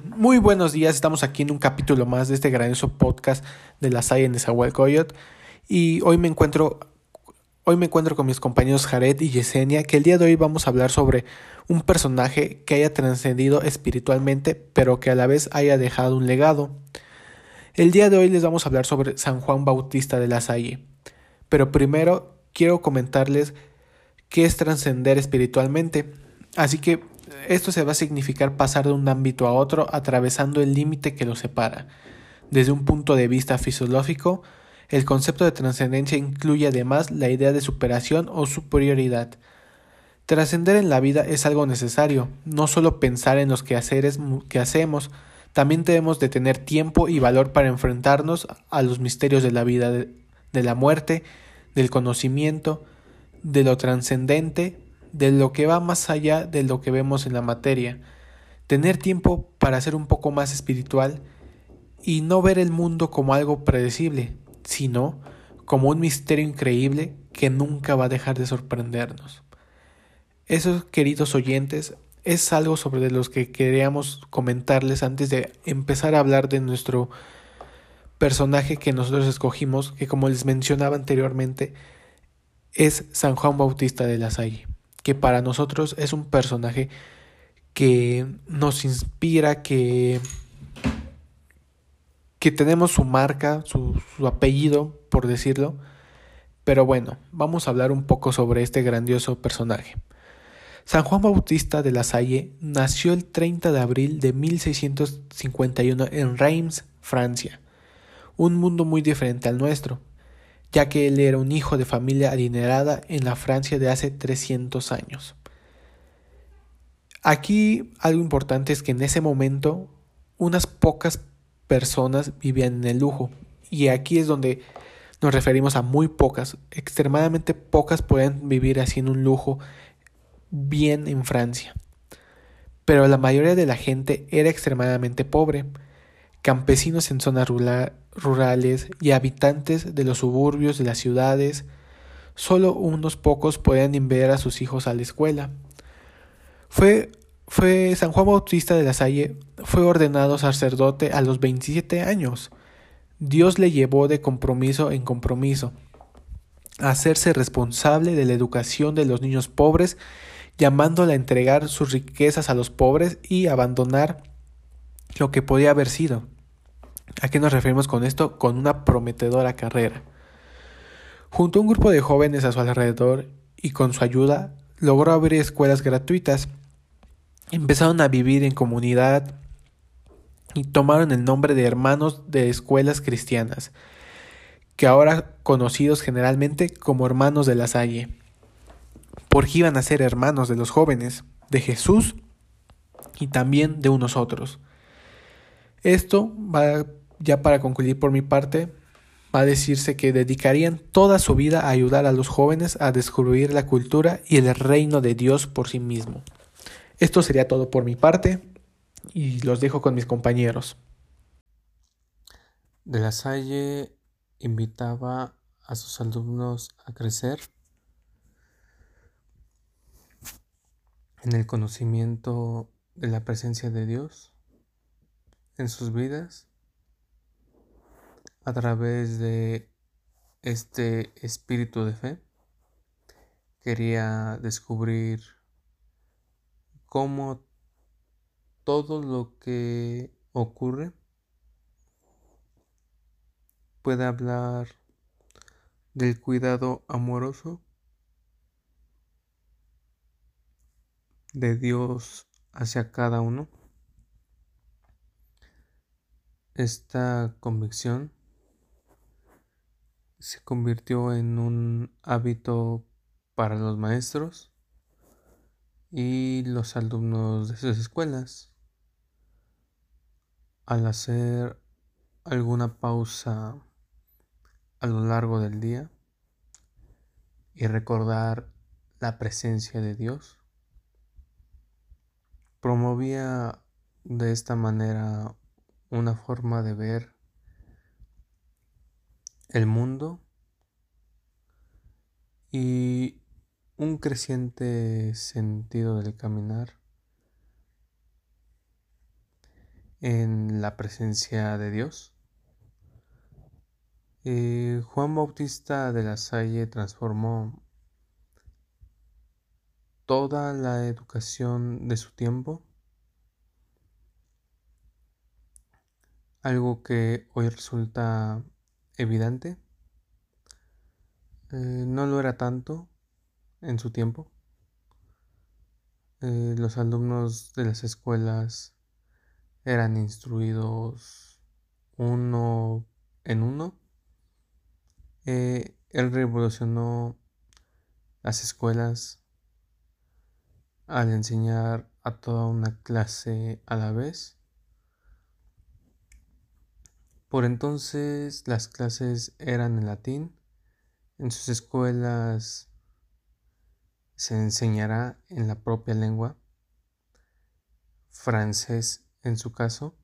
Muy buenos días, estamos aquí en un capítulo más de este grandioso podcast de la SAI en Nezahualcóyotl y hoy me encuentro hoy me encuentro con mis compañeros Jared y Yesenia que el día de hoy vamos a hablar sobre un personaje que haya trascendido espiritualmente pero que a la vez haya dejado un legado. El día de hoy les vamos a hablar sobre San Juan Bautista de la Salle. Pero primero quiero comentarles qué es trascender espiritualmente. Así que esto se va a significar pasar de un ámbito a otro atravesando el límite que lo separa. Desde un punto de vista fisiológico, el concepto de trascendencia incluye además la idea de superación o superioridad. Trascender en la vida es algo necesario, no solo pensar en los quehaceres que hacemos, también debemos de tener tiempo y valor para enfrentarnos a los misterios de la vida, de, de la muerte, del conocimiento, de lo trascendente, de lo que va más allá de lo que vemos en la materia, tener tiempo para ser un poco más espiritual y no ver el mundo como algo predecible, sino como un misterio increíble que nunca va a dejar de sorprendernos. Esos queridos oyentes es algo sobre los que queríamos comentarles antes de empezar a hablar de nuestro personaje que nosotros escogimos, que como les mencionaba anteriormente, es San Juan Bautista de la Salle que para nosotros es un personaje que nos inspira, que, que tenemos su marca, su, su apellido, por decirlo. Pero bueno, vamos a hablar un poco sobre este grandioso personaje. San Juan Bautista de la Salle nació el 30 de abril de 1651 en Reims, Francia, un mundo muy diferente al nuestro ya que él era un hijo de familia adinerada en la Francia de hace 300 años. Aquí algo importante es que en ese momento unas pocas personas vivían en el lujo y aquí es donde nos referimos a muy pocas, extremadamente pocas pueden vivir así en un lujo bien en Francia. Pero la mayoría de la gente era extremadamente pobre, campesinos en zonas rurales y habitantes de los suburbios de las ciudades, solo unos pocos podían enviar a sus hijos a la escuela. Fue, fue San Juan Bautista de la Salle fue ordenado sacerdote a los 27 años. Dios le llevó de compromiso en compromiso a hacerse responsable de la educación de los niños pobres, llamándole a entregar sus riquezas a los pobres y abandonar lo que podía haber sido. ¿A qué nos referimos con esto? Con una prometedora carrera. Junto a un grupo de jóvenes a su alrededor y con su ayuda, logró abrir escuelas gratuitas. Empezaron a vivir en comunidad y tomaron el nombre de hermanos de escuelas cristianas, que ahora conocidos generalmente como hermanos de la Salle, porque iban a ser hermanos de los jóvenes, de Jesús y también de unos otros. Esto va ya para concluir por mi parte, va a decirse que dedicarían toda su vida a ayudar a los jóvenes a descubrir la cultura y el reino de Dios por sí mismo. Esto sería todo por mi parte y los dejo con mis compañeros. De la Salle invitaba a sus alumnos a crecer en el conocimiento de la presencia de Dios en sus vidas a través de este espíritu de fe. Quería descubrir cómo todo lo que ocurre puede hablar del cuidado amoroso de Dios hacia cada uno. Esta convicción se convirtió en un hábito para los maestros y los alumnos de sus escuelas. Al hacer alguna pausa a lo largo del día y recordar la presencia de Dios, promovía de esta manera una forma de ver el mundo y un creciente sentido del caminar en la presencia de Dios. Eh, Juan Bautista de la Salle transformó toda la educación de su tiempo, algo que hoy resulta evidente, eh, no lo era tanto en su tiempo. Eh, los alumnos de las escuelas eran instruidos uno en uno. Eh, él revolucionó las escuelas al enseñar a toda una clase a la vez. Por entonces las clases eran en latín. En sus escuelas se enseñará en la propia lengua, francés en su caso.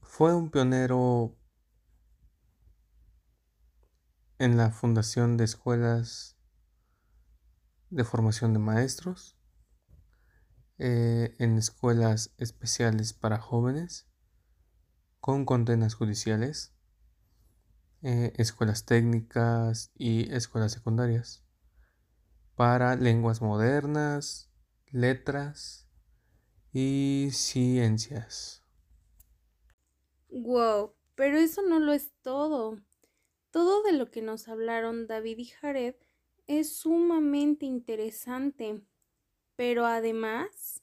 Fue un pionero en la fundación de escuelas de formación de maestros, eh, en escuelas especiales para jóvenes, con condenas judiciales, eh, escuelas técnicas y escuelas secundarias para lenguas modernas, letras y ciencias. Wow, pero eso no lo es todo. Todo de lo que nos hablaron David y Jared es sumamente interesante, pero además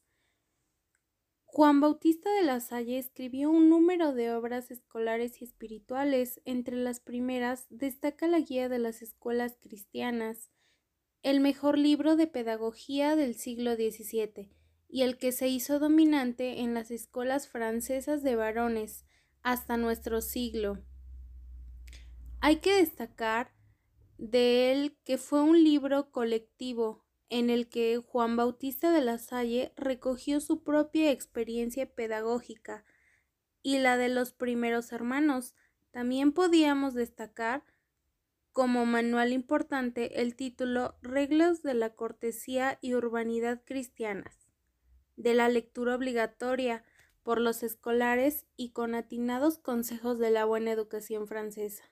Juan Bautista de la Salle escribió un número de obras escolares y espirituales. Entre las primeras destaca la Guía de las Escuelas Cristianas, el mejor libro de pedagogía del siglo XVII y el que se hizo dominante en las escuelas francesas de varones hasta nuestro siglo. Hay que destacar de él que fue un libro colectivo en el que Juan Bautista de la Salle recogió su propia experiencia pedagógica y la de los primeros hermanos. También podíamos destacar como manual importante el título Reglas de la cortesía y urbanidad cristianas, de la lectura obligatoria por los escolares y con atinados consejos de la buena educación francesa,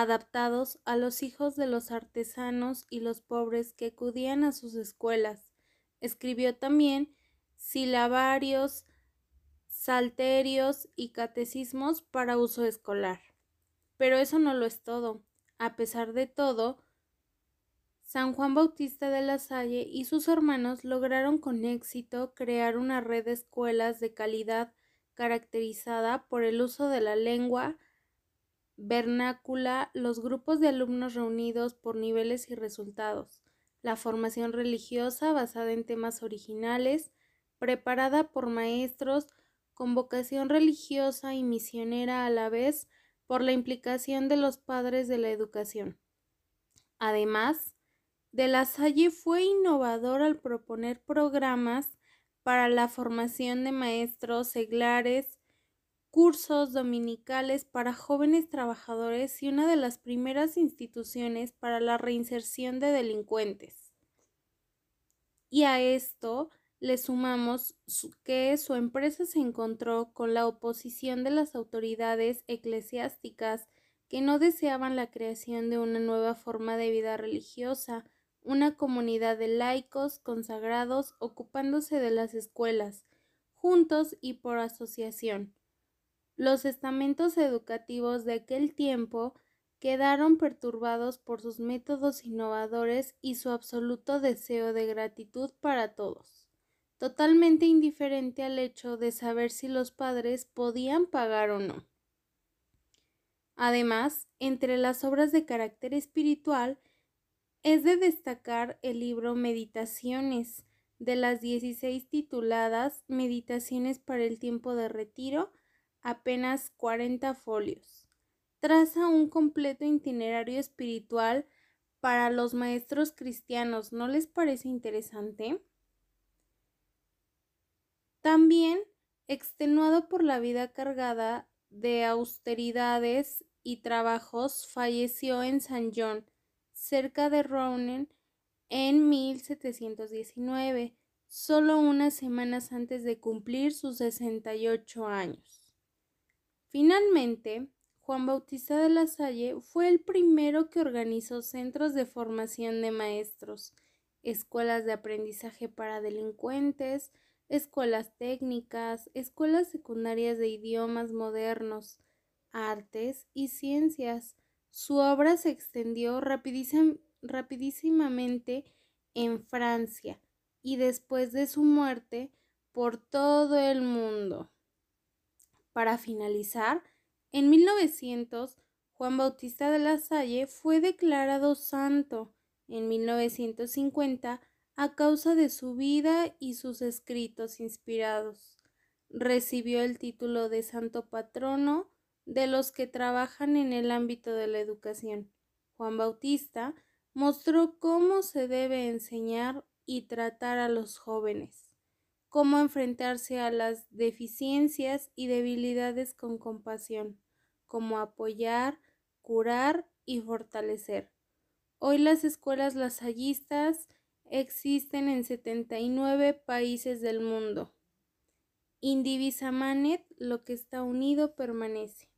adaptados a los hijos de los artesanos y los pobres que acudían a sus escuelas. Escribió también silabarios, salterios y catecismos para uso escolar. Pero eso no lo es todo. A pesar de todo, San Juan Bautista de la Salle y sus hermanos lograron con éxito crear una red de escuelas de calidad caracterizada por el uso de la lengua vernácula, los grupos de alumnos reunidos por niveles y resultados, la formación religiosa basada en temas originales, preparada por maestros con vocación religiosa y misionera a la vez, por la implicación de los padres de la educación. Además, de la Salle fue innovador al proponer programas para la formación de maestros seglares, cursos dominicales para jóvenes trabajadores y una de las primeras instituciones para la reinserción de delincuentes. Y a esto le sumamos que su empresa se encontró con la oposición de las autoridades eclesiásticas que no deseaban la creación de una nueva forma de vida religiosa, una comunidad de laicos consagrados ocupándose de las escuelas, juntos y por asociación. Los estamentos educativos de aquel tiempo quedaron perturbados por sus métodos innovadores y su absoluto deseo de gratitud para todos totalmente indiferente al hecho de saber si los padres podían pagar o no. Además, entre las obras de carácter espiritual, es de destacar el libro Meditaciones, de las 16 tituladas Meditaciones para el tiempo de retiro, apenas 40 folios. Traza un completo itinerario espiritual para los maestros cristianos. ¿No les parece interesante? También, extenuado por la vida cargada de austeridades y trabajos, falleció en San John, cerca de Rouen, en 1719, solo unas semanas antes de cumplir sus 68 años. Finalmente, Juan Bautista de la Salle fue el primero que organizó centros de formación de maestros, escuelas de aprendizaje para delincuentes, escuelas técnicas, escuelas secundarias de idiomas modernos, artes y ciencias. Su obra se extendió rapidísimamente en Francia y después de su muerte por todo el mundo. Para finalizar, en 1900, Juan Bautista de la Salle fue declarado santo en 1950 a causa de su vida y sus escritos inspirados. Recibió el título de santo patrono de los que trabajan en el ámbito de la educación. Juan Bautista mostró cómo se debe enseñar y tratar a los jóvenes, cómo enfrentarse a las deficiencias y debilidades con compasión, cómo apoyar, curar y fortalecer. Hoy las escuelas lasallistas existen en 79 países del mundo. Indivisa Manet, lo que está unido permanece.